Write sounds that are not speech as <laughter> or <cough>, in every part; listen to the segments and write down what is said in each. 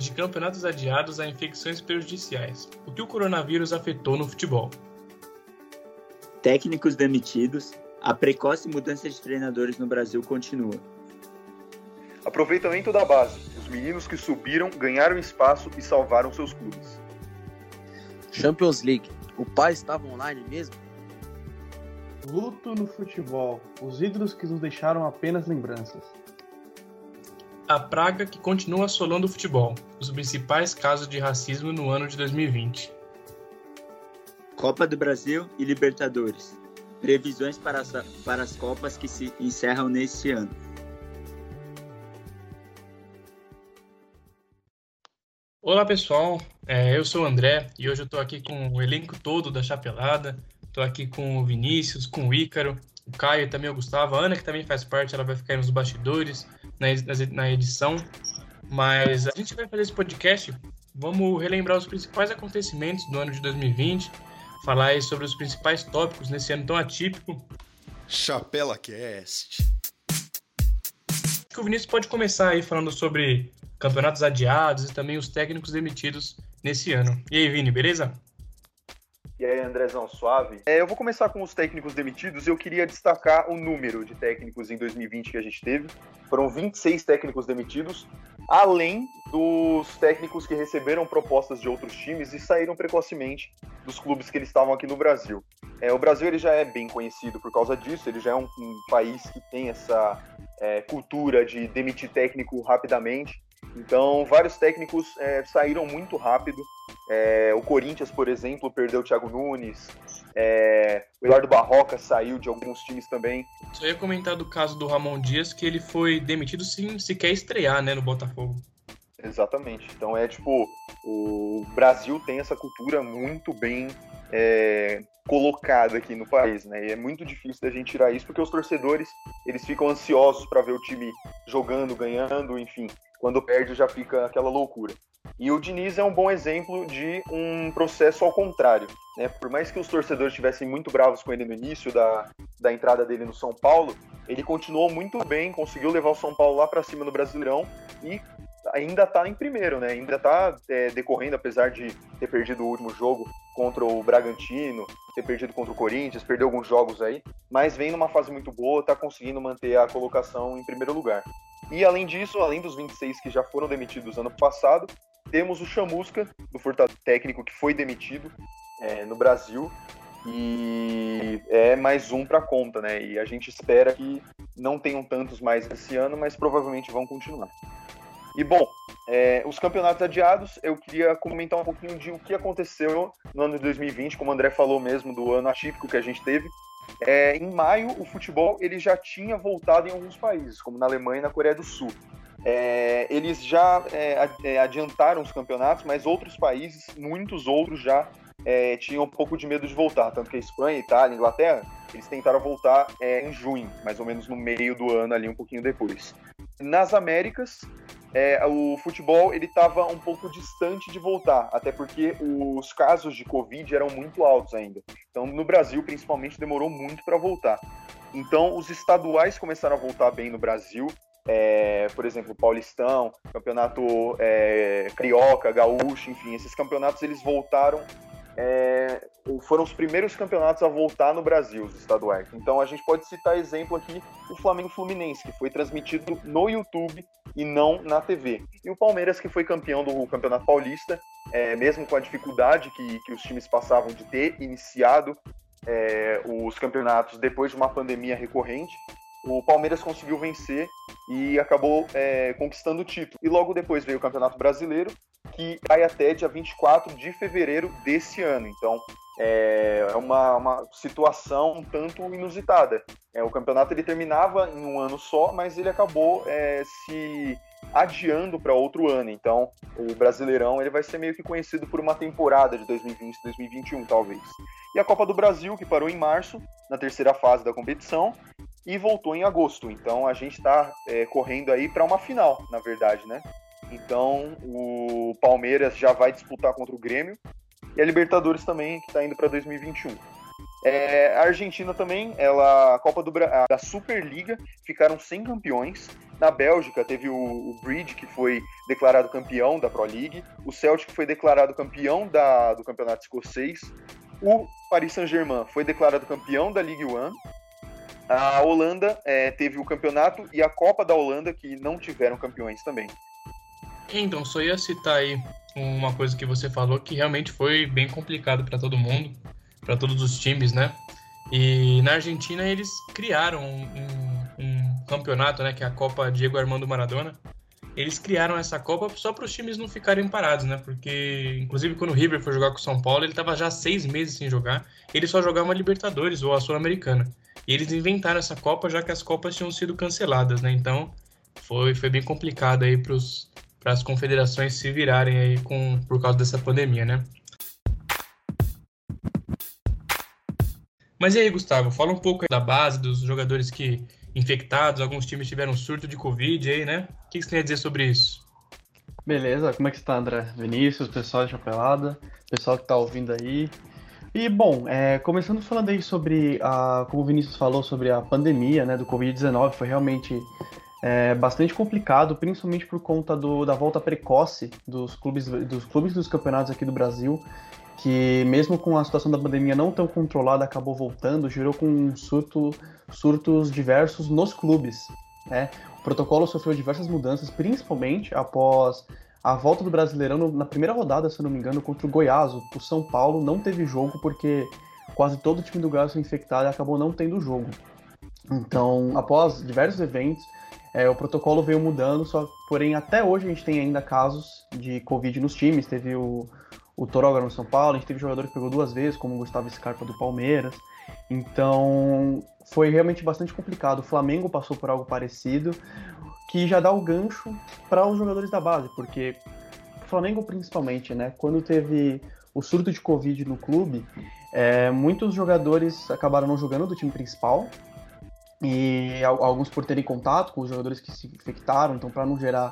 de campeonatos adiados a infecções prejudiciais. O que o coronavírus afetou no futebol? Técnicos demitidos, a precoce mudança de treinadores no Brasil continua. Aproveitamento da base. Os meninos que subiram ganharam espaço e salvaram seus clubes. Champions League. O pai estava online mesmo? Luto no futebol. Os ídolos que nos deixaram apenas lembranças. A praga que continua assolando o futebol. Os principais casos de racismo no ano de 2020. Copa do Brasil e Libertadores. Previsões para as, para as Copas que se encerram neste ano. Olá pessoal, é, eu sou o André e hoje eu estou aqui com o elenco todo da Chapelada. Estou aqui com o Vinícius, com o Ícaro, o Caio também o Gustavo. A Ana, que também faz parte, ela vai ficar nos bastidores, na, na edição. Mas a gente vai fazer esse podcast, vamos relembrar os principais acontecimentos do ano de 2020, falar aí sobre os principais tópicos nesse ano tão atípico. Chapela Cast. Acho que o Vinícius pode começar aí falando sobre campeonatos adiados e também os técnicos demitidos nesse ano. E aí, Vini, beleza? E aí, Andrezão, suave? É, eu vou começar com os técnicos demitidos. Eu queria destacar o número de técnicos em 2020 que a gente teve. Foram 26 técnicos demitidos, além dos técnicos que receberam propostas de outros times e saíram precocemente dos clubes que eles estavam aqui no Brasil. É, o Brasil ele já é bem conhecido por causa disso, ele já é um, um país que tem essa é, cultura de demitir técnico rapidamente. Então, vários técnicos é, saíram muito rápido. É, o Corinthians, por exemplo, perdeu o Thiago Nunes. É, o Eduardo Barroca saiu de alguns times também. Só ia comentar do caso do Ramon Dias, que ele foi demitido sem sequer estrear né, no Botafogo. Exatamente. Então é tipo, o Brasil tem essa cultura muito bem é, colocada aqui no país, né? E é muito difícil da gente tirar isso porque os torcedores eles ficam ansiosos para ver o time jogando, ganhando, enfim quando perde já fica aquela loucura. E o Diniz é um bom exemplo de um processo ao contrário. Né? Por mais que os torcedores estivessem muito bravos com ele no início da, da entrada dele no São Paulo, ele continuou muito bem, conseguiu levar o São Paulo lá para cima no Brasileirão e ainda está em primeiro, né? Ainda está é, decorrendo, apesar de ter perdido o último jogo contra o Bragantino, ter perdido contra o Corinthians, perdeu alguns jogos aí, mas vem numa fase muito boa, está conseguindo manter a colocação em primeiro lugar. E além disso, além dos 26 que já foram demitidos ano passado, temos o Chamusca, do Fortaleza técnico que foi demitido é, no Brasil. E é mais um para conta, né? E a gente espera que não tenham tantos mais esse ano, mas provavelmente vão continuar. E bom, é, os campeonatos adiados, eu queria comentar um pouquinho de o que aconteceu no ano de 2020, como o André falou mesmo, do ano atípico que a gente teve. É, em maio, o futebol ele já tinha voltado em alguns países, como na Alemanha e na Coreia do Sul. É, eles já é, é adiantaram os campeonatos, mas outros países, muitos outros já é, tinham um pouco de medo de voltar. Tanto que a Espanha, Itália, Inglaterra, eles tentaram voltar é, em junho, mais ou menos no meio do ano, ali um pouquinho depois. Nas Américas, é, o futebol ele estava um pouco distante de voltar, até porque os casos de Covid eram muito altos ainda. Então, no Brasil, principalmente, demorou muito para voltar. Então, os estaduais começaram a voltar bem no Brasil. É, por exemplo, Paulistão, Campeonato é, Gaúcho, enfim, esses campeonatos eles voltaram é, foram os primeiros campeonatos a voltar no Brasil, os estaduais. Então a gente pode citar exemplo aqui o Flamengo Fluminense, que foi transmitido no YouTube e não na TV. E o Palmeiras, que foi campeão do Campeonato Paulista, é, mesmo com a dificuldade que, que os times passavam de ter iniciado é, os campeonatos depois de uma pandemia recorrente, o Palmeiras conseguiu vencer e acabou é, conquistando o título. E logo depois veio o Campeonato Brasileiro, que vai até dia 24 de fevereiro desse ano. Então, é, é uma, uma situação um tanto inusitada. É, o campeonato ele terminava em um ano só, mas ele acabou é, se adiando para outro ano. Então, o Brasileirão ele vai ser meio que conhecido por uma temporada de 2020, 2021, talvez. E a Copa do Brasil, que parou em março, na terceira fase da competição, e voltou em agosto. Então, a gente está é, correndo aí para uma final, na verdade, né? Então, o Palmeiras já vai disputar contra o Grêmio e a Libertadores também, que está indo para 2021. É, a Argentina também, ela, a Copa do, da Superliga, ficaram sem campeões Na Bélgica teve o, o Bridge, que foi declarado campeão da Pro League. O Celtic foi declarado campeão da, do campeonato escocês. O Paris Saint-Germain foi declarado campeão da Ligue 1. A Holanda é, teve o campeonato e a Copa da Holanda, que não tiveram campeões também. Então, só ia citar aí uma coisa que você falou que realmente foi bem complicado para todo mundo, para todos os times, né? E na Argentina eles criaram um, um, campeonato, né, que é a Copa Diego Armando Maradona. Eles criaram essa Copa só para os times não ficarem parados, né? Porque, inclusive, quando o River foi jogar com o São Paulo, ele estava já seis meses sem jogar. Ele só jogava a Libertadores ou a Sul-Americana. E eles inventaram essa Copa já que as Copas tinham sido canceladas, né? Então foi, foi bem complicado aí para as confederações se virarem aí com, por causa dessa pandemia, né? Mas e aí, Gustavo, fala um pouco da base dos jogadores que infectados, alguns times tiveram surto de Covid aí, né? O que você tem a dizer sobre isso? Beleza, como é que está, André? Vinícius, pessoal de Chapelada, pessoal que está ouvindo aí. E, bom, é, começando falando aí sobre, a, como o Vinícius falou, sobre a pandemia né, do Covid-19, foi realmente é, bastante complicado, principalmente por conta do, da volta precoce dos clubes, dos clubes dos campeonatos aqui do Brasil que mesmo com a situação da pandemia não tão controlada, acabou voltando, gerou com surto, surtos diversos nos clubes. Né? O protocolo sofreu diversas mudanças, principalmente após a volta do Brasileirão na primeira rodada, se eu não me engano, contra o Goiás. O São Paulo não teve jogo porque quase todo o time do Goiás foi infectado e acabou não tendo jogo. Então, após diversos eventos, é, o protocolo veio mudando, só porém até hoje a gente tem ainda casos de Covid nos times. Teve o, o Torógano no São Paulo, a gente teve jogador que pegou duas vezes, como o Gustavo Scarpa do Palmeiras. Então, foi realmente bastante complicado. O Flamengo passou por algo parecido, que já dá o gancho para os jogadores da base, porque o Flamengo principalmente, né, quando teve o surto de Covid no clube, é, muitos jogadores acabaram não jogando do time principal, e alguns por terem contato com os jogadores que se infectaram, então para não gerar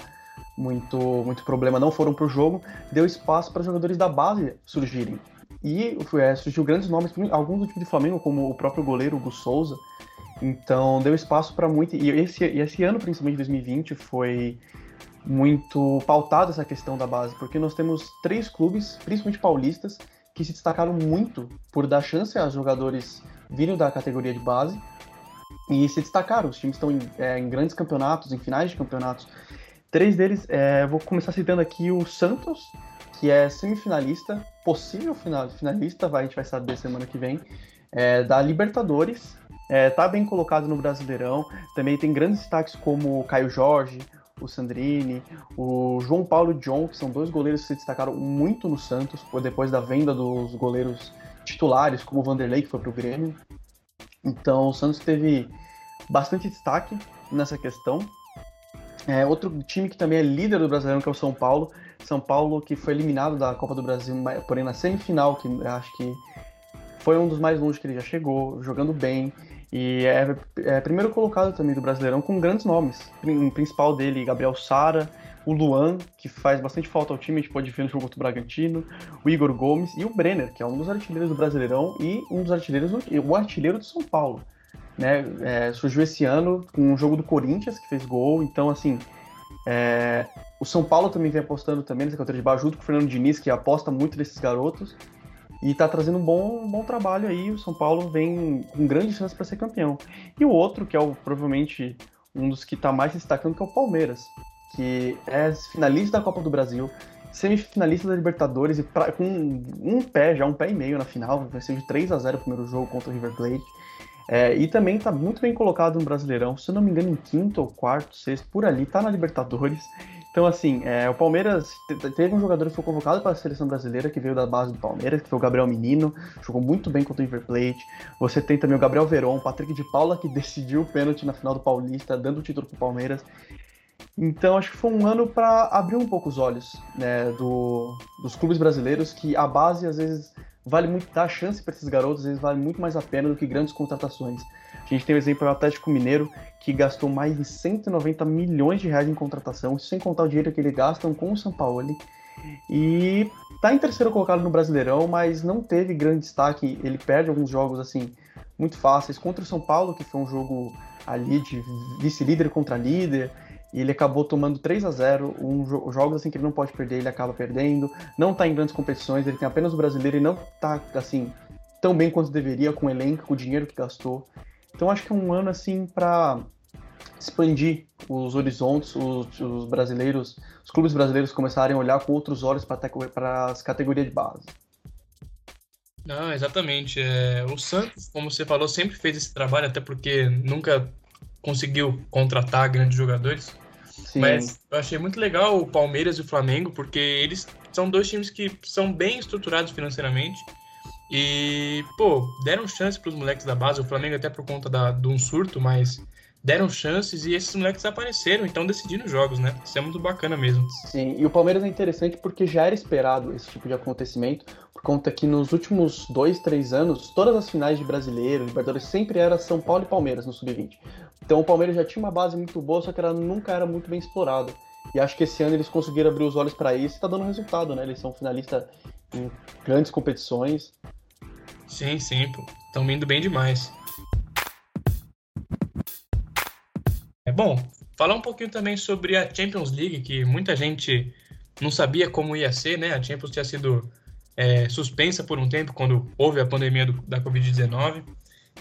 muito, muito problema não foram para o jogo, deu espaço para jogadores da base surgirem. E é, surgiu grandes nomes, alguns do time de Flamengo, como o próprio goleiro Hugo Souza. Então deu espaço para muito. E esse, esse ano, principalmente 2020, foi muito pautado essa questão da base, porque nós temos três clubes, principalmente paulistas, que se destacaram muito por dar chance a jogadores vindo da categoria de base e se destacaram. Os times estão em, é, em grandes campeonatos, em finais de campeonatos. Três deles, é, vou começar citando aqui o Santos, que é semifinalista, possível finalista, vai, a gente vai saber semana que vem, é, da Libertadores. É, tá bem colocado no Brasileirão. Também tem grandes destaques como o Caio Jorge, o Sandrini, o João Paulo John, que são dois goleiros que se destacaram muito no Santos, depois da venda dos goleiros titulares, como o Vanderlei, que foi para o Grêmio. Então o Santos teve bastante destaque nessa questão. É, outro time que também é líder do Brasileirão, que é o São Paulo. São Paulo que foi eliminado da Copa do Brasil, porém na semifinal, que acho que foi um dos mais longe que ele já chegou, jogando bem. E é, é primeiro colocado também do Brasileirão com grandes nomes. O principal dele, Gabriel Sara, o Luan, que faz bastante falta ao time, a gente pode ver no jogo contra o Bragantino, o Igor Gomes e o Brenner, que é um dos artilheiros do Brasileirão e um dos artilheiros, o artilheiro do São Paulo né? É, surgiu esse ano com um jogo do Corinthians que fez gol, então assim. É, o São Paulo também vem apostando também nessa categoria de base, junto com o Fernando Diniz, que aposta muito nesses garotos. E tá trazendo um bom, um bom trabalho aí. O São Paulo vem com grande chance para ser campeão. E o outro, que é o, provavelmente um dos que tá mais destacando, que é o Palmeiras, que é finalista da Copa do Brasil, semifinalista da Libertadores e pra, com um pé, já um pé e meio na final, ser de 3 a 0 o primeiro jogo contra o River Plate. É, e também está muito bem colocado no Brasileirão, se eu não me engano, em quinto ou quarto, sexto, por ali, está na Libertadores. Então, assim, é, o Palmeiras teve um jogador que foi convocado para a seleção brasileira, que veio da base do Palmeiras, que foi o Gabriel Menino, jogou muito bem contra o River Plate. Você tem também o Gabriel Veron, Patrick de Paula, que <laughs> decidiu o pênalti na final do Paulista, dando o título para o Palmeiras. Então, acho que foi um ano para abrir um pouco os olhos né, do, dos clubes brasileiros, que a base, às vezes, vale muito dar chance para esses garotos, às vezes vale muito mais a pena do que grandes contratações. A gente tem o exemplo do Atlético Mineiro, que gastou mais de 190 milhões de reais em contratação, sem contar o dinheiro que eles gastam com o São Paulo. E tá em terceiro colocado no Brasileirão, mas não teve grande destaque. Ele perde alguns jogos assim muito fáceis contra o São Paulo, que foi um jogo ali de vice-líder contra líder. E ele acabou tomando 3 a 0 um jo jogos assim que ele não pode perder, ele acaba perdendo, não tá em grandes competições, ele tem apenas o brasileiro e não tá assim tão bem quanto deveria com o elenco, com o dinheiro que gastou. Então acho que é um ano assim para expandir os horizontes, os, os, brasileiros, os clubes brasileiros começarem a olhar com outros olhos para as categorias de base. Não, exatamente. É, o Santos, como você falou, sempre fez esse trabalho, até porque nunca conseguiu contratar grandes jogadores. Sim. Mas eu achei muito legal o Palmeiras e o Flamengo, porque eles são dois times que são bem estruturados financeiramente. E, pô, deram chance para os moleques da base. O Flamengo, até por conta da, de um surto, mas deram chances e esses moleques apareceram, então decidindo jogos, né? Isso é muito bacana mesmo. Sim, e o Palmeiras é interessante porque já era esperado esse tipo de acontecimento, por conta que nos últimos dois, três anos, todas as finais de brasileiro, Libertadores, sempre era São Paulo e Palmeiras no Sub-20. Então o Palmeiras já tinha uma base muito boa, só que ela nunca era muito bem explorada. E acho que esse ano eles conseguiram abrir os olhos para isso e tá dando resultado, né? Eles são finalistas em grandes competições. Sim, sim, pô. Estão indo bem demais. É bom, falar um pouquinho também sobre a Champions League, que muita gente não sabia como ia ser, né? A Champions tinha sido é, suspensa por um tempo quando houve a pandemia do, da Covid-19.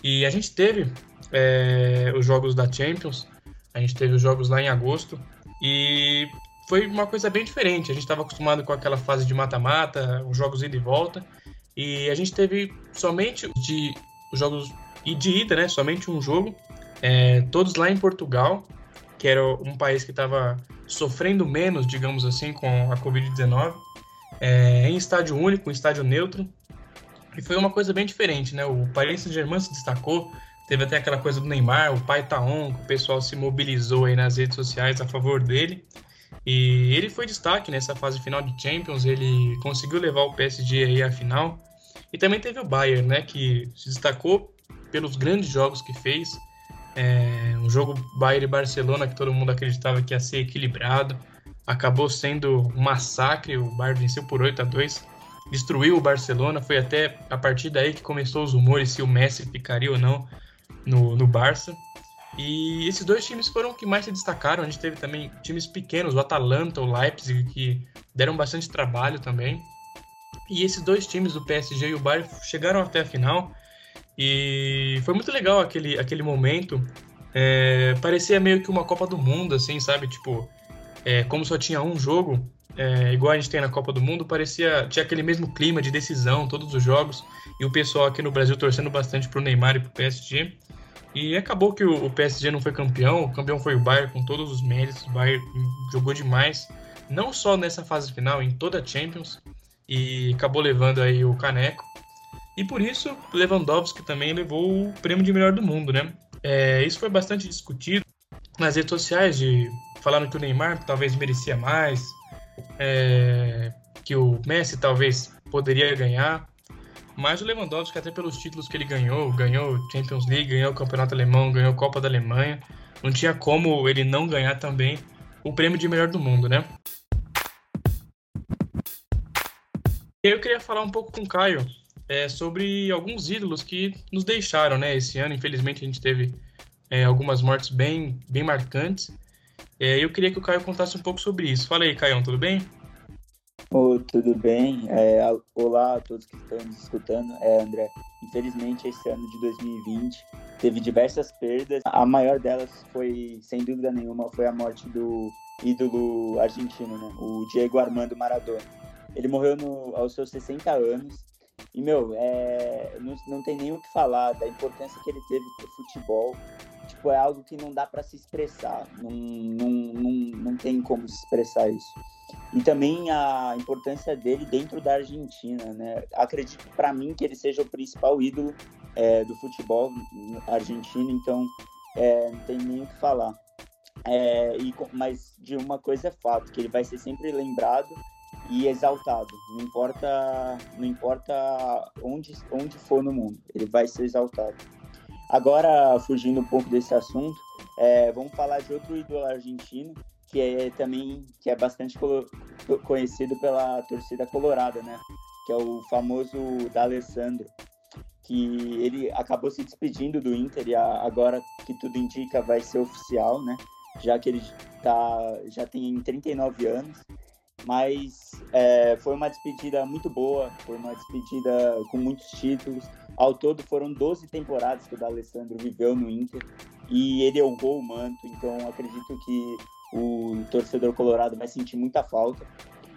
E a gente teve é, os jogos da Champions, a gente teve os jogos lá em agosto. E foi uma coisa bem diferente. A gente estava acostumado com aquela fase de mata-mata, os jogos ida e volta. E a gente teve somente de os jogos e de ida, né? Somente um jogo é, todos lá em Portugal, que era um país que estava sofrendo menos, digamos assim, com a Covid-19, é, em estádio único, em estádio neutro. E foi uma coisa bem diferente, né? O Paris Saint-Germain se destacou, teve até aquela coisa do Neymar, o pai tá on, o pessoal se mobilizou aí nas redes sociais a favor dele. E ele foi destaque nessa fase final de Champions, ele conseguiu levar o PSG aí à final. E também teve o Bayern, né, que se destacou pelos grandes jogos que fez, é, um jogo Bayern e Barcelona que todo mundo acreditava que ia ser equilibrado. Acabou sendo um massacre. O Bayern venceu por 8 a 2 destruiu o Barcelona. Foi até a partir daí que começou os rumores se o Messi ficaria ou não no, no Barça. E esses dois times foram que mais se destacaram. A gente teve também times pequenos, o Atalanta, o Leipzig, que deram bastante trabalho também. E esses dois times, o PSG e o Bayern, chegaram até a final. E foi muito legal aquele, aquele momento. É, parecia meio que uma Copa do Mundo, assim, sabe? Tipo, é, como só tinha um jogo, é, igual a gente tem na Copa do Mundo, parecia tinha aquele mesmo clima de decisão, todos os jogos, e o pessoal aqui no Brasil torcendo bastante pro Neymar e pro PSG. E acabou que o, PSG não foi campeão, o campeão foi o Bayern com todos os méritos, o Bayern jogou demais, não só nessa fase final, em toda a Champions, e acabou levando aí o caneco. E por isso, Lewandowski também levou o prêmio de melhor do mundo, né? É, isso foi bastante discutido nas redes sociais, de falando que o Neymar talvez merecia mais, é, que o Messi talvez poderia ganhar. Mas o Lewandowski, até pelos títulos que ele ganhou, ganhou Champions League, ganhou o Campeonato Alemão, ganhou a Copa da Alemanha, não tinha como ele não ganhar também o prêmio de melhor do mundo, né? Eu queria falar um pouco com o Caio é, sobre alguns ídolos que nos deixaram, né? Esse ano, infelizmente, a gente teve é, algumas mortes bem, bem marcantes. É, eu queria que o Caio contasse um pouco sobre isso. Fala aí, Caio, tudo bem? Oh, tudo bem? É, olá a todos que estão nos escutando. É, André, infelizmente esse ano de 2020 teve diversas perdas. A maior delas foi, sem dúvida nenhuma, foi a morte do ídolo argentino, né? o Diego Armando Maradona. Ele morreu no, aos seus 60 anos e, meu, é, não, não tem nem o que falar da importância que ele teve pro futebol. Tipo, é algo que não dá para se expressar. Não, não, não, não tem como se expressar isso. E também a importância dele dentro da Argentina, né? Acredito para mim que ele seja o principal ídolo é, do futebol argentino, então é, não tem nem o que falar. É, e, mas de uma coisa é fato, que ele vai ser sempre lembrado e exaltado. Não importa, não importa onde, onde for no mundo, ele vai ser exaltado. Agora, fugindo um pouco desse assunto, é, vamos falar de outro ídolo argentino que é também que é bastante conhecido pela torcida colorada, né? Que é o famoso D'Alessandro, que ele acabou se despedindo do Inter e agora que tudo indica vai ser oficial, né? já que ele tá, já tem 39 anos. Mas é, foi uma despedida muito boa, foi uma despedida com muitos títulos. Ao todo foram 12 temporadas que o D'Alessandro viveu no Inter e ele honrou o manto, então acredito que o torcedor colorado vai sentir muita falta.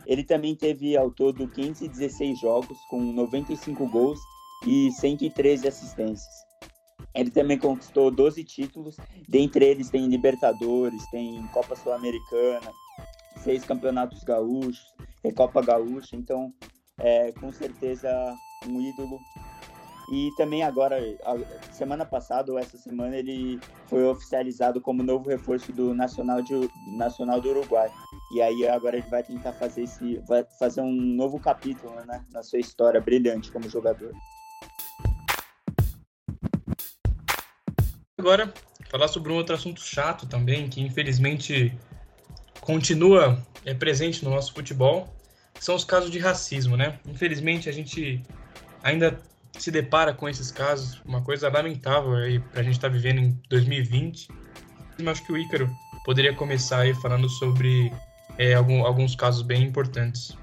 Ele também teve ao todo 516 jogos com 95 gols e 113 assistências. Ele também conquistou 12 títulos, dentre eles tem Libertadores, tem Copa Sul-Americana, seis campeonatos gaúchos, é Copa Gaúcha, então é com certeza um ídolo. E também agora, semana passada ou essa semana, ele foi oficializado como novo reforço do Nacional, de, Nacional do Uruguai. E aí agora ele vai tentar fazer esse, vai fazer um novo capítulo né, na sua história brilhante como jogador. Agora, falar sobre um outro assunto chato também, que infelizmente continua é, presente no nosso futebol, são os casos de racismo, né? Infelizmente a gente ainda se depara com esses casos, uma coisa lamentável aí pra gente estar tá vivendo em 2020. Eu acho que o Ícaro poderia começar aí falando sobre é, algum, alguns casos bem importantes.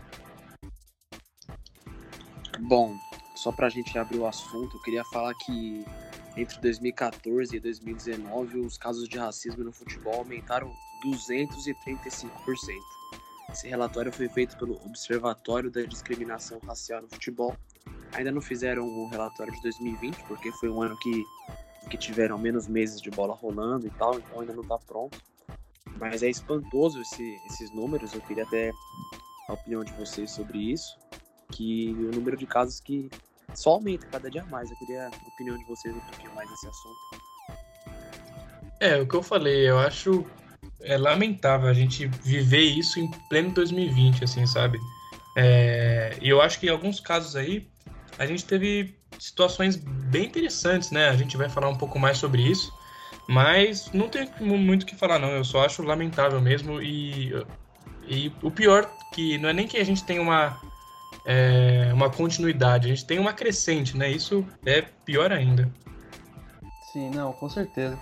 Bom, só pra gente abrir o assunto, eu queria falar que entre 2014 e 2019, os casos de racismo no futebol aumentaram 235%. Esse relatório foi feito pelo Observatório da Discriminação Racial no Futebol. Ainda não fizeram o relatório de 2020, porque foi um ano que, que tiveram menos meses de bola rolando e tal, então ainda não está pronto. Mas é espantoso esse, esses números, eu queria até a opinião de vocês sobre isso, que o número de casos que só aumenta cada dia mais. Eu queria a opinião de vocês um pouquinho mais nesse assunto. É, o que eu falei, eu acho é lamentável a gente viver isso em pleno 2020, assim, sabe? É, e eu acho que em alguns casos aí a gente teve situações bem interessantes, né? A gente vai falar um pouco mais sobre isso, mas não tem muito o que falar, não. Eu só acho lamentável mesmo e, e o pior que não é nem que a gente tenha uma é, uma continuidade, a gente tem uma crescente, né? Isso é pior ainda. Sim, não, com certeza.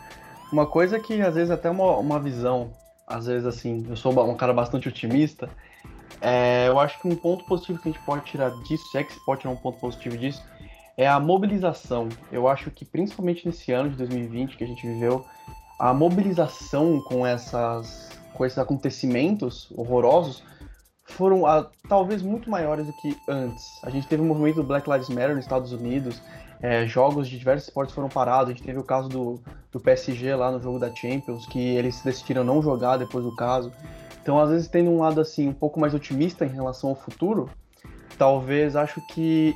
Uma coisa que às vezes até uma, uma visão, às vezes assim, eu sou um cara bastante otimista, é, eu acho que um ponto positivo que a gente pode tirar disso, se é que se pode tirar um ponto positivo disso, é a mobilização. Eu acho que principalmente nesse ano de 2020 que a gente viveu, a mobilização com essas com esses acontecimentos horrorosos foram ah, talvez muito maiores do que antes. A gente teve o movimento do Black Lives Matter nos Estados Unidos, é, jogos de diversos esportes foram parados. A gente teve o caso do, do PSG lá no jogo da Champions, que eles decidiram não jogar depois do caso. Então, às vezes, tendo um lado assim um pouco mais otimista em relação ao futuro, talvez acho que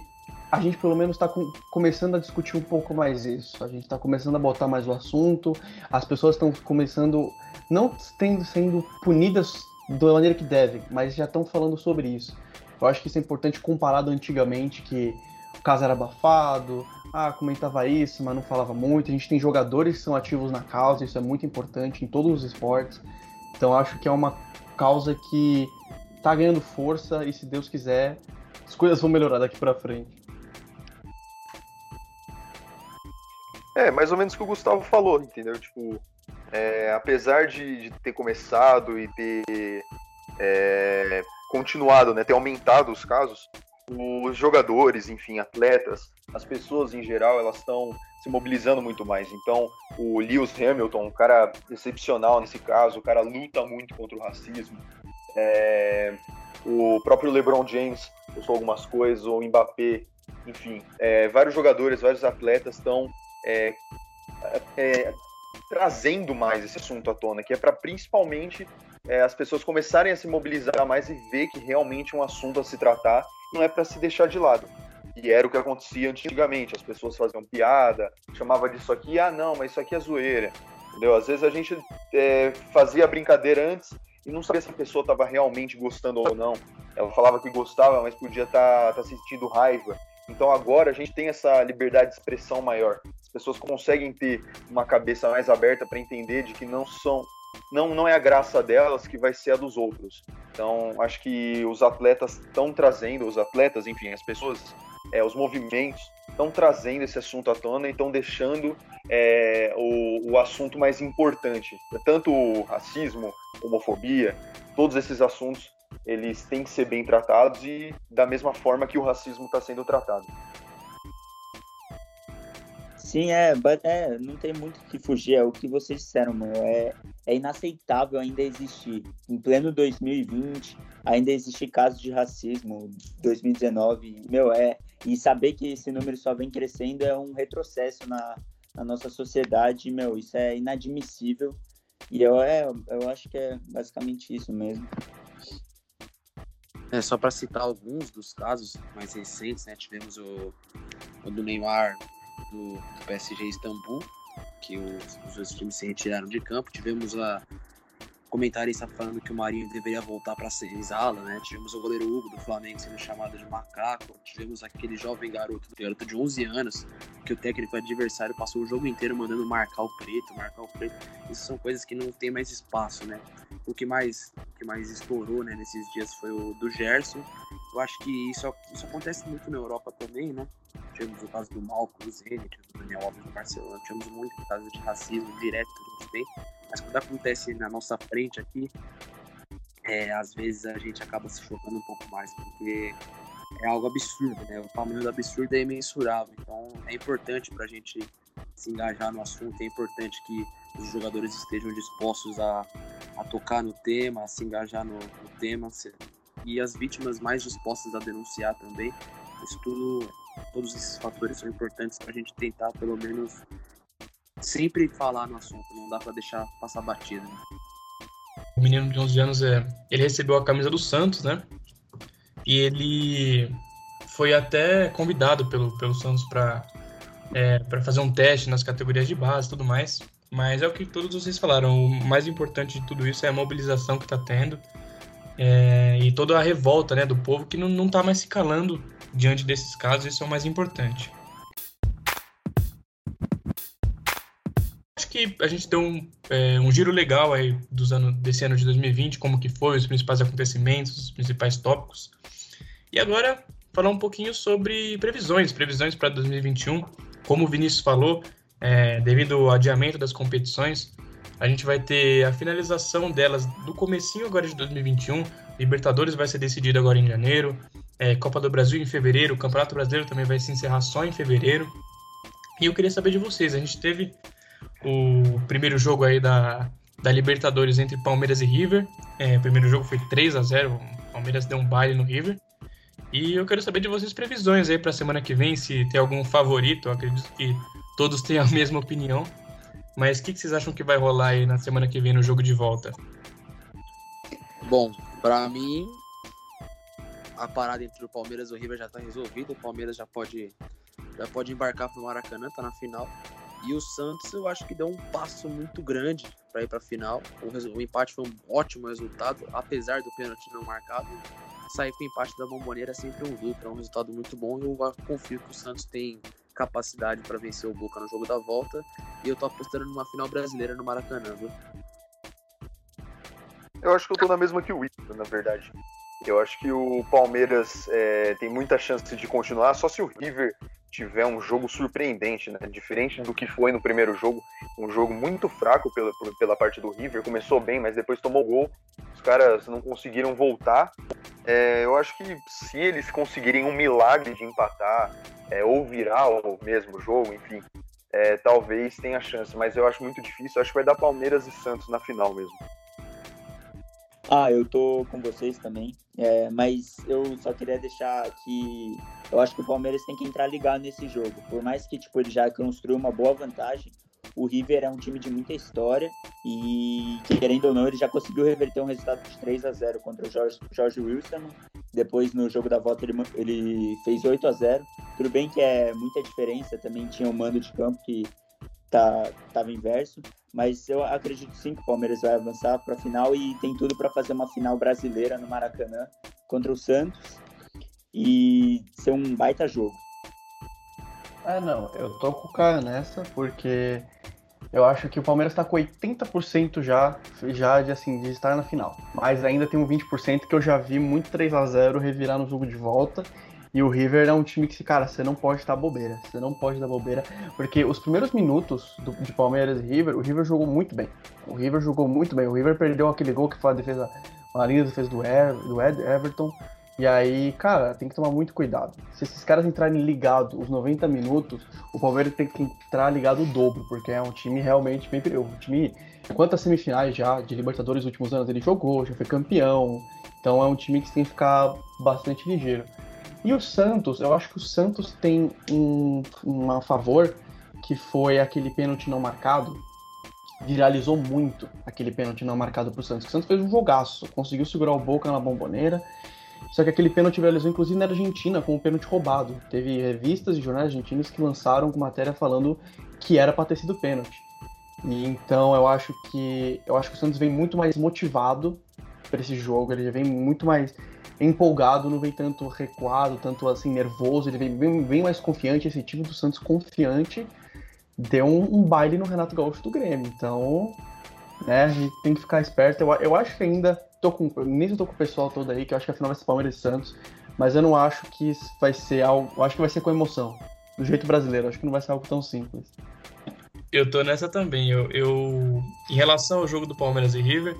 a gente pelo menos está com, começando a discutir um pouco mais isso. A gente está começando a botar mais o assunto. As pessoas estão começando, não tendo, sendo punidas da maneira que devem, mas já estão falando sobre isso. Eu acho que isso é importante comparado antigamente, que o caso era abafado, ah, comentava isso, mas não falava muito. A gente tem jogadores que são ativos na causa, isso é muito importante em todos os esportes. Então acho que é uma causa que tá ganhando força e se Deus quiser, as coisas vão melhorar daqui para frente. É, mais ou menos o que o Gustavo falou, entendeu? Tipo, é, apesar de, de, ter começado e ter é, continuado, né, ter aumentado os casos, os jogadores, enfim, atletas, as pessoas em geral, elas estão se mobilizando muito mais. Então, o Lewis Hamilton, um cara excepcional nesse caso, o cara luta muito contra o racismo. É, o próprio LeBron James postou algumas coisas, o Mbappé, enfim, é, vários jogadores, vários atletas estão é, é trazendo mais esse assunto à tona, que é para principalmente é, as pessoas começarem a se mobilizar mais e ver que realmente é um assunto a se tratar, não é para se deixar de lado. E era o que acontecia antigamente, as pessoas faziam piada, chamava disso aqui, ah não, mas isso aqui é zoeira, entendeu? Às vezes a gente é, fazia brincadeira antes e não sabia se a pessoa estava realmente gostando ou não. Ela falava que gostava, mas podia estar tá, tá sentindo raiva. Então agora a gente tem essa liberdade de expressão maior. As pessoas conseguem ter uma cabeça mais aberta para entender de que não são não, não é a graça delas que vai ser a dos outros. Então, acho que os atletas estão trazendo, os atletas, enfim, as pessoas, é, os movimentos estão trazendo esse assunto à tona e estão deixando é, o, o assunto mais importante. Tanto o racismo, homofobia, todos esses assuntos eles têm que ser bem tratados e da mesma forma que o racismo está sendo tratado. Sim, é, é, não tem muito o que fugir, é o que vocês disseram, mano. É, é inaceitável ainda existir. Em pleno 2020, ainda existir casos de racismo, 2019, meu, é. E saber que esse número só vem crescendo é um retrocesso na, na nossa sociedade, meu, isso é inadmissível. E eu, é, eu acho que é basicamente isso mesmo. É, só para citar alguns dos casos mais recentes, né? Tivemos o, o do Neymar do, do PSG Istambul, que os, os dois times se retiraram de campo. Tivemos a comentarista falando que o Marinho deveria voltar para a senzala, né? Tivemos o goleiro Hugo do Flamengo sendo chamado de macaco. Tivemos aquele jovem garoto, garoto de 11 anos, que o técnico adversário passou o jogo inteiro mandando marcar o preto, marcar o preto. Isso são coisas que não tem mais espaço, né? O que mais, o que mais estourou, né, nesses dias foi o do Gerson. Eu acho que isso, isso acontece muito na Europa também, né? Tivemos o caso do Malco, do Zenit, do Daniel Alves no Barcelona. Tivemos muito casos de racismo direto que a gente tem mas quando acontece na nossa frente aqui, é, às vezes a gente acaba se chocando um pouco mais, porque é algo absurdo, né? O tamanho do absurdo é imensurável. Então é importante para a gente se engajar no assunto, é importante que os jogadores estejam dispostos a, a tocar no tema, a se engajar no, no tema, e as vítimas mais dispostas a denunciar também. Isso tudo, todos esses fatores são importantes para a gente tentar, pelo menos, sempre falar no assunto, não dá para deixar passar batida. Né? O menino de 11 anos, é, ele recebeu a camisa do Santos, né? E ele foi até convidado pelo, pelo Santos para é, para fazer um teste nas categorias de base e tudo mais. Mas é o que todos vocês falaram, o mais importante de tudo isso é a mobilização que está tendo é, e toda a revolta né, do povo que não, não tá mais se calando diante desses casos, isso é o mais importante. Que a gente deu um, é, um giro legal aí dos anos, desse ano de 2020, como que foi, os principais acontecimentos, os principais tópicos. E agora, falar um pouquinho sobre previsões, previsões para 2021. Como o Vinícius falou, é, devido ao adiamento das competições, a gente vai ter a finalização delas do comecinho agora de 2021. Libertadores vai ser decidido agora em janeiro. É, Copa do Brasil em fevereiro. O Campeonato Brasileiro também vai se encerrar só em fevereiro. E eu queria saber de vocês. A gente teve o primeiro jogo aí da, da Libertadores entre Palmeiras e River. É, o primeiro jogo foi 3 a 0 o Palmeiras deu um baile no River. E eu quero saber de vocês previsões aí para a semana que vem, se tem algum favorito. Eu acredito que todos têm a mesma opinião. Mas o que, que vocês acham que vai rolar aí na semana que vem no jogo de volta? Bom, para mim, a parada entre o Palmeiras e o River já está resolvida. O Palmeiras já pode, já pode embarcar para o Maracanã, tá na final. E o Santos, eu acho que deu um passo muito grande para ir para a final. O, o, empate foi um ótimo resultado, apesar do pênalti não marcado. Sair com o empate da Bomboneira é sempre um lucro, é um resultado muito bom. E eu confio que o Santos tem capacidade para vencer o Boca no jogo da volta. E eu tô apostando numa final brasileira no Maracanã, viu? Eu acho que eu tô na mesma que o Wilson, na verdade. Eu acho que o Palmeiras é, tem muita chance de continuar, só se o River tiver um jogo surpreendente, né? Diferente do que foi no primeiro jogo, um jogo muito fraco pela, pela parte do River, começou bem, mas depois tomou gol, os caras não conseguiram voltar. É, eu acho que se eles conseguirem um milagre de empatar, é, ou virar o mesmo jogo, enfim, é, talvez tenha chance, mas eu acho muito difícil, eu acho que vai dar Palmeiras e Santos na final mesmo. Ah, eu tô com vocês também, é, mas eu só queria deixar que eu acho que o Palmeiras tem que entrar ligado nesse jogo. Por mais que tipo, ele já construiu uma boa vantagem, o River é um time de muita história e, querendo ou não, ele já conseguiu reverter um resultado de 3 a 0 contra o Jorge, Jorge Wilson. Depois, no jogo da volta, ele, ele fez 8 a 0 Tudo bem que é muita diferença, também tinha o um mando de campo que tá, tava inverso, mas eu acredito sim que o Palmeiras vai avançar para a final e tem tudo para fazer uma final brasileira no Maracanã contra o Santos e ser um baita jogo. É, não, eu tô com o cara nessa porque eu acho que o Palmeiras está com 80% já, já de, assim, de estar na final. Mas ainda tem um 20% que eu já vi muito 3 a 0 revirar no jogo de volta. E o River é um time que, cara, você não pode estar bobeira. Você não pode dar bobeira. Porque os primeiros minutos do, de Palmeiras e River, o River jogou muito bem. O River jogou muito bem. O River perdeu aquele gol que foi a defesa, uma linda defesa do, Ever, do Ed, Everton. E aí, cara, tem que tomar muito cuidado. Se esses caras entrarem ligados os 90 minutos, o Palmeiras tem que entrar ligado o dobro, porque é um time realmente bem perigoso. Um time, quantas semifinais já de Libertadores nos últimos anos ele jogou, já foi campeão. Então é um time que tem que ficar bastante ligeiro. E o Santos, eu acho que o Santos tem um, um favor, que foi aquele pênalti não marcado. Viralizou muito aquele pênalti não marcado pro Santos. O Santos fez um jogaço, conseguiu segurar o Boca na bomboneira. Só que aquele pênalti viralizou inclusive na Argentina como um pênalti roubado. Teve revistas e jornais argentinos que lançaram matéria falando que era para ter sido pênalti. E então eu acho que eu acho que o Santos vem muito mais motivado para esse jogo, ele vem muito mais empolgado, não vem tanto recuado, tanto assim nervoso, ele vem bem, bem mais confiante, esse time do Santos confiante deu um, um, baile no Renato Gaúcho do Grêmio. Então, né, a gente tem que ficar esperto. Eu, eu acho que ainda tô com, nem tô com o pessoal todo aí, que eu acho que a final vai ser Palmeiras e Santos, mas eu não acho que vai ser algo, eu acho que vai ser com emoção, do jeito brasileiro, eu acho que não vai ser algo tão simples. Eu tô nessa também. Eu, eu em relação ao jogo do Palmeiras e River,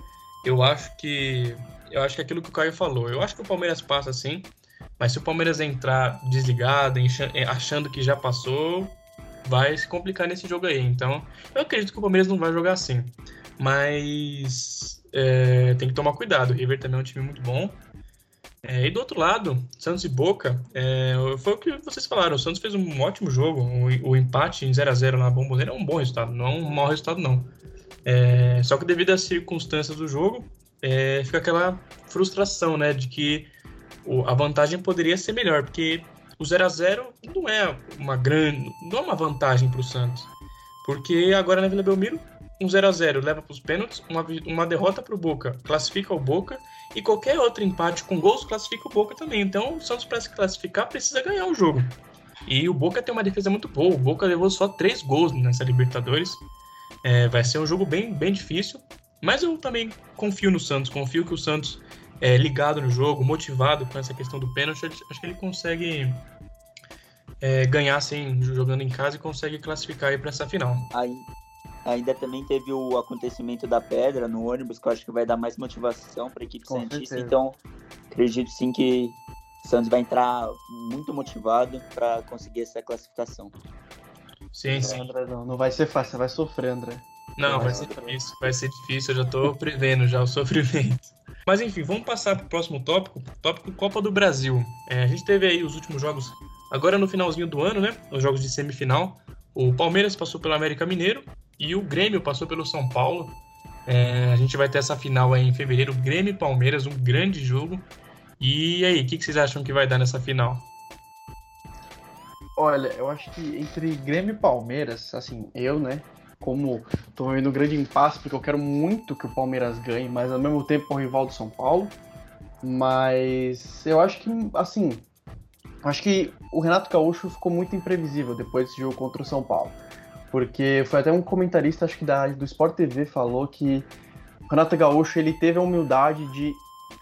eu acho que eu acho que é aquilo que o Caio falou. Eu acho que o Palmeiras passa sim, mas se o Palmeiras entrar desligado, achando que já passou, vai se complicar nesse jogo aí. Então, eu acredito que o Palmeiras não vai jogar assim. Mas é, tem que tomar cuidado. O River também é um time muito bom. É, e do outro lado, Santos e Boca, é, foi o que vocês falaram. O Santos fez um ótimo jogo. O, o empate em 0 a 0 na Bomboneira é um bom resultado, não é um mau resultado, não. É, só que devido às circunstâncias do jogo, é, fica aquela frustração, né, de que a vantagem poderia ser melhor, porque o 0 a 0 não é uma grande, não é uma vantagem para o Santos, porque agora na Vila Belmiro um 0 a 0 leva para os pênaltis, uma, uma derrota para o Boca classifica o Boca e qualquer outro empate com gols classifica o Boca também. Então o Santos para se classificar precisa ganhar o jogo. E o Boca tem uma defesa muito boa. O Boca levou só três gols nessa Libertadores. É, vai ser um jogo bem, bem difícil. Mas eu também confio no Santos, confio que o Santos é ligado no jogo, motivado com essa questão do pênalti, acho que ele consegue é, ganhar assim, jogando em casa e consegue classificar para essa final. Aí, ainda também teve o acontecimento da pedra no ônibus, que eu acho que vai dar mais motivação para a equipe com Santista. Certeza. Então, acredito sim que o Santos vai entrar muito motivado para conseguir essa classificação. Sim, sim. André, não, não vai ser fácil, você vai sofrer, André. Não, vai ser difícil, vai ser difícil, eu já tô prevendo já o <laughs> sofrimento. Mas enfim, vamos passar para o próximo tópico, tópico Copa do Brasil. É, a gente teve aí os últimos jogos, agora no finalzinho do ano, né? Os jogos de semifinal. O Palmeiras passou pelo América Mineiro e o Grêmio passou pelo São Paulo. É, a gente vai ter essa final aí em fevereiro, Grêmio e Palmeiras, um grande jogo. E aí, o que, que vocês acham que vai dar nessa final? Olha, eu acho que entre Grêmio e Palmeiras, assim, eu, né, como tô vendo um grande impasse, porque eu quero muito que o Palmeiras ganhe, mas ao mesmo tempo é o rival do São Paulo. Mas eu acho que, assim, acho que o Renato Gaúcho ficou muito imprevisível depois desse jogo contra o São Paulo. Porque foi até um comentarista, acho que da, do Sport TV, falou que o Renato Gaúcho ele teve a humildade de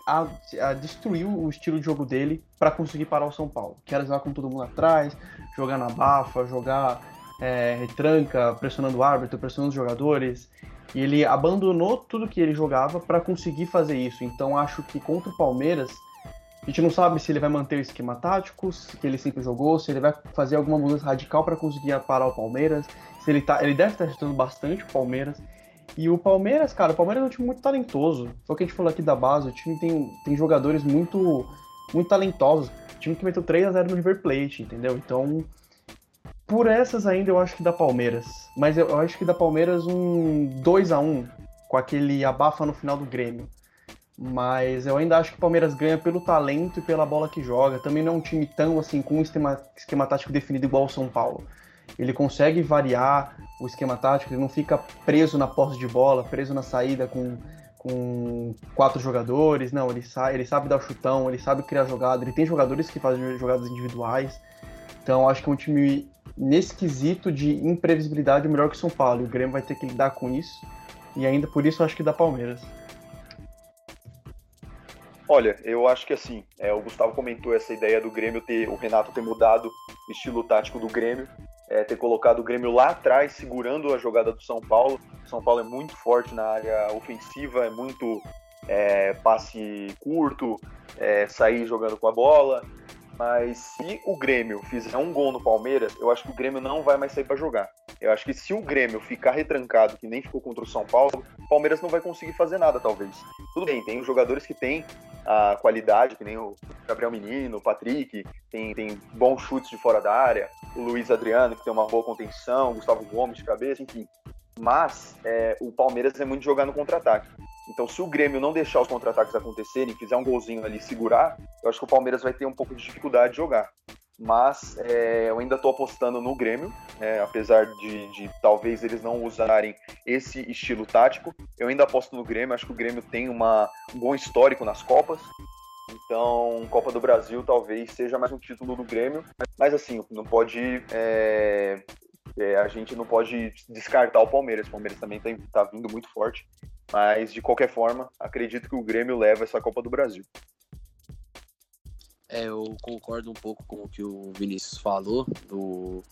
a, a destruir o estilo de jogo dele para conseguir parar o São Paulo. Que era jogar com todo mundo atrás, jogar na bafa, jogar é, retranca, pressionando o árbitro, pressionando os jogadores. E ele abandonou tudo que ele jogava para conseguir fazer isso. Então acho que contra o Palmeiras, a gente não sabe se ele vai manter o esquema tático, que ele sempre jogou, se ele vai fazer alguma mudança radical para conseguir parar o Palmeiras. Se ele tá, ele deve estar ajudando bastante o Palmeiras. E o Palmeiras, cara, o Palmeiras é um time muito talentoso. O que a gente falou aqui da base, o time tem, tem jogadores muito muito talentosos. O time que meteu 3 a 0 no River Plate, entendeu? Então, por essas ainda eu acho que dá Palmeiras. Mas eu, eu acho que dá Palmeiras um 2 a 1 com aquele abafa no final do Grêmio. Mas eu ainda acho que o Palmeiras ganha pelo talento e pela bola que joga. Também não é um time tão assim com um esquema, esquema tático definido igual o São Paulo. Ele consegue variar o esquema tático, ele não fica preso na posse de bola, preso na saída com, com quatro jogadores. Não, ele, sa ele sabe dar o chutão, ele sabe criar jogada, ele tem jogadores que fazem jogadas individuais. Então acho que é um time nesse quesito de imprevisibilidade melhor que o São Paulo. E o Grêmio vai ter que lidar com isso. E ainda por isso acho que dá Palmeiras. Olha, eu acho que assim, é, o Gustavo comentou essa ideia do Grêmio ter, o Renato ter mudado o estilo tático do Grêmio, é, ter colocado o Grêmio lá atrás, segurando a jogada do São Paulo. O São Paulo é muito forte na área ofensiva, é muito é, passe curto, é, sair jogando com a bola. Mas se o Grêmio fizer um gol no Palmeiras, eu acho que o Grêmio não vai mais sair para jogar. Eu acho que se o Grêmio ficar retrancado, que nem ficou contra o São Paulo, o Palmeiras não vai conseguir fazer nada, talvez. Tudo bem, tem os jogadores que têm a qualidade, que nem o Gabriel Menino, o Patrick, tem, tem bons chutes de fora da área, o Luiz Adriano, que tem uma boa contenção, o Gustavo Gomes de cabeça, enfim. Mas é, o Palmeiras é muito jogar no contra-ataque. Então, se o Grêmio não deixar os contra-ataques acontecerem, fizer um golzinho ali segurar, eu acho que o Palmeiras vai ter um pouco de dificuldade de jogar. Mas é, eu ainda estou apostando no Grêmio, é, apesar de, de, talvez eles não usarem esse estilo tático. Eu ainda aposto no Grêmio, acho que o Grêmio tem uma, um bom histórico nas Copas. Então, Copa do Brasil talvez seja mais um título do Grêmio. Mas assim, não pode é, é, a gente não pode descartar o Palmeiras. O Palmeiras também está tá vindo muito forte. Mas, de qualquer forma, acredito que o Grêmio leva essa Copa do Brasil. É, eu concordo um pouco com o que o Vinícius falou, do,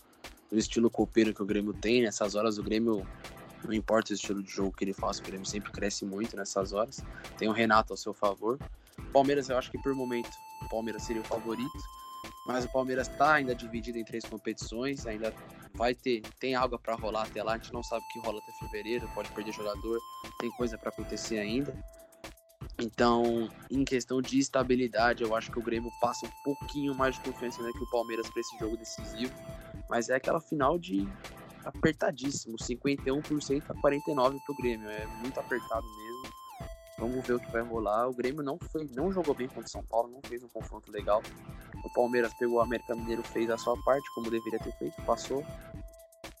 do estilo copeiro que o Grêmio tem. Nessas horas, o Grêmio, não importa o estilo de jogo que ele faça, o Grêmio sempre cresce muito nessas horas. Tem o Renato ao seu favor. Palmeiras, eu acho que por momento, o Palmeiras seria o favorito. Mas o Palmeiras está ainda dividido em três competições, ainda vai ter, tem algo para rolar até lá, a gente não sabe o que rola até fevereiro, pode perder jogador, tem coisa para acontecer ainda. Então, em questão de estabilidade, eu acho que o Grêmio passa um pouquinho mais de confiança né, que o Palmeiras para esse jogo decisivo, mas é aquela final de apertadíssimo, 51% a 49 para o Grêmio, é muito apertado mesmo. Vamos ver o que vai rolar. O Grêmio não foi, não jogou bem contra o São Paulo, não fez um confronto legal. O Palmeiras pegou o América Mineiro, fez a sua parte, como deveria ter feito, passou.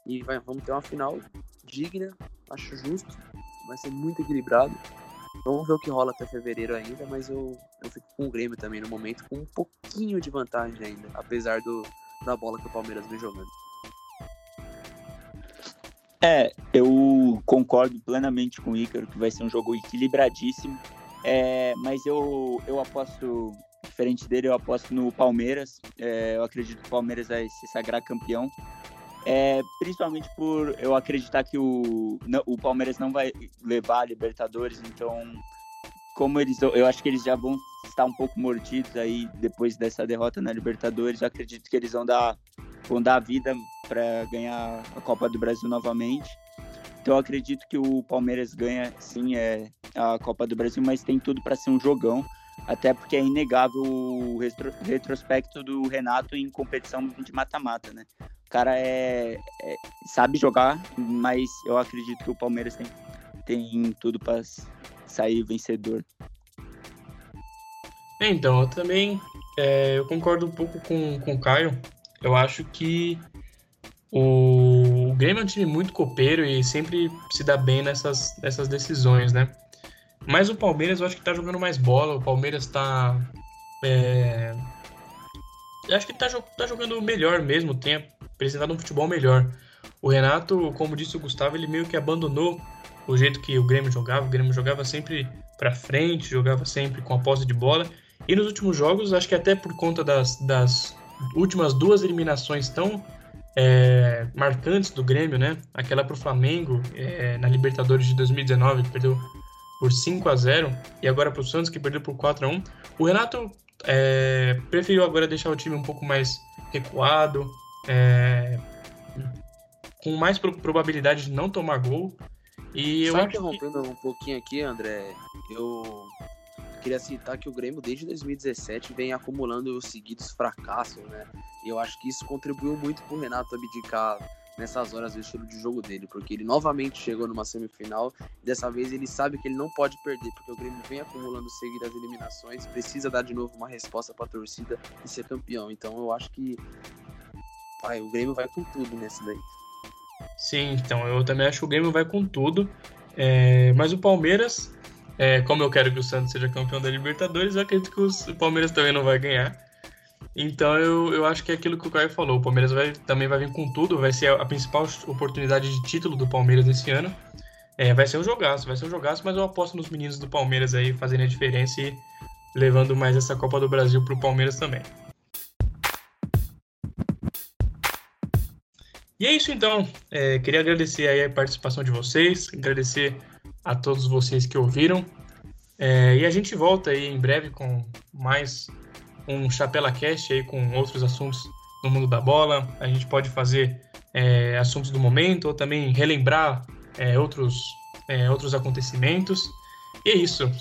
E vai, vamos ter uma final digna, acho justo. Vai ser muito equilibrado. Vamos ver o que rola até fevereiro ainda, mas eu, eu fico com o Grêmio também no momento, com um pouquinho de vantagem ainda, apesar do, da bola que o Palmeiras vem jogando. É, eu concordo plenamente com o Ícaro que vai ser um jogo equilibradíssimo. É, mas eu, eu aposto, diferente dele, eu aposto no Palmeiras. É, eu acredito que o Palmeiras vai se sagrar campeão. É, principalmente por eu acreditar que o, o Palmeiras não vai levar a Libertadores, então como eles eu acho que eles já vão estar um pouco mordidos aí depois dessa derrota na Libertadores, eu acredito que eles vão dar vão dar a vida para ganhar a Copa do Brasil novamente. Então eu acredito que o Palmeiras ganha sim é, a Copa do Brasil, mas tem tudo para ser um jogão, até porque é inegável o retro, retrospecto do Renato em competição de mata-mata, né? O cara é, é, sabe jogar, mas eu acredito que o Palmeiras tem, tem tudo para sair vencedor. Então, eu também é, eu concordo um pouco com, com o Caio. Eu acho que o, o Grêmio é um time muito copeiro e sempre se dá bem nessas, nessas decisões, né? Mas o Palmeiras eu acho que tá jogando mais bola. O Palmeiras tá. É... Eu acho que tá, tá jogando melhor mesmo, tem apresentado um futebol melhor. O Renato, como disse o Gustavo, ele meio que abandonou o jeito que o Grêmio jogava. O Grêmio jogava sempre para frente, jogava sempre com a posse de bola. E nos últimos jogos, acho que até por conta das, das últimas duas eliminações tão é, marcantes do Grêmio, né? Aquela para o Flamengo é, na Libertadores de 2019, que perdeu por 5 a 0 e agora para o Santos, que perdeu por 4 a 1 O Renato é, preferiu agora deixar o time um pouco mais recuado, é, com mais probabilidade de não tomar gol. E Só interrompendo que... um pouquinho aqui, André, eu queria citar que o Grêmio desde 2017 vem acumulando seguidos fracassos, né? E eu acho que isso contribuiu muito para o Renato abdicar nessas horas do estilo de jogo dele, porque ele novamente chegou numa semifinal. Dessa vez ele sabe que ele não pode perder, porque o Grêmio vem acumulando seguidas eliminações, precisa dar de novo uma resposta para a torcida e ser campeão. Então eu acho que pai, o Grêmio vai com tudo nesse daí. Sim, então eu também acho que o Grêmio vai com tudo. É, mas o Palmeiras é, como eu quero que o Santos seja campeão da Libertadores, eu acredito que o Palmeiras também não vai ganhar. Então eu, eu acho que é aquilo que o Caio falou. O Palmeiras vai, também vai vir com tudo, vai ser a, principal oportunidade de título do Palmeiras nesse ano. É, vai ser um jogaço, vai ser um jogaço, mas eu aposto nos meninos do Palmeiras aí fazendo a diferença e levando mais essa Copa do Brasil para o Palmeiras também. E é isso então. É, queria agradecer aí a participação de vocês, agradecer a todos vocês que ouviram. É, e a gente volta aí em breve com mais um Chapela Cast aí com outros assuntos no mundo da bola. A gente pode fazer é, assuntos do momento ou também relembrar é, outros, é, outros acontecimentos. E é isso.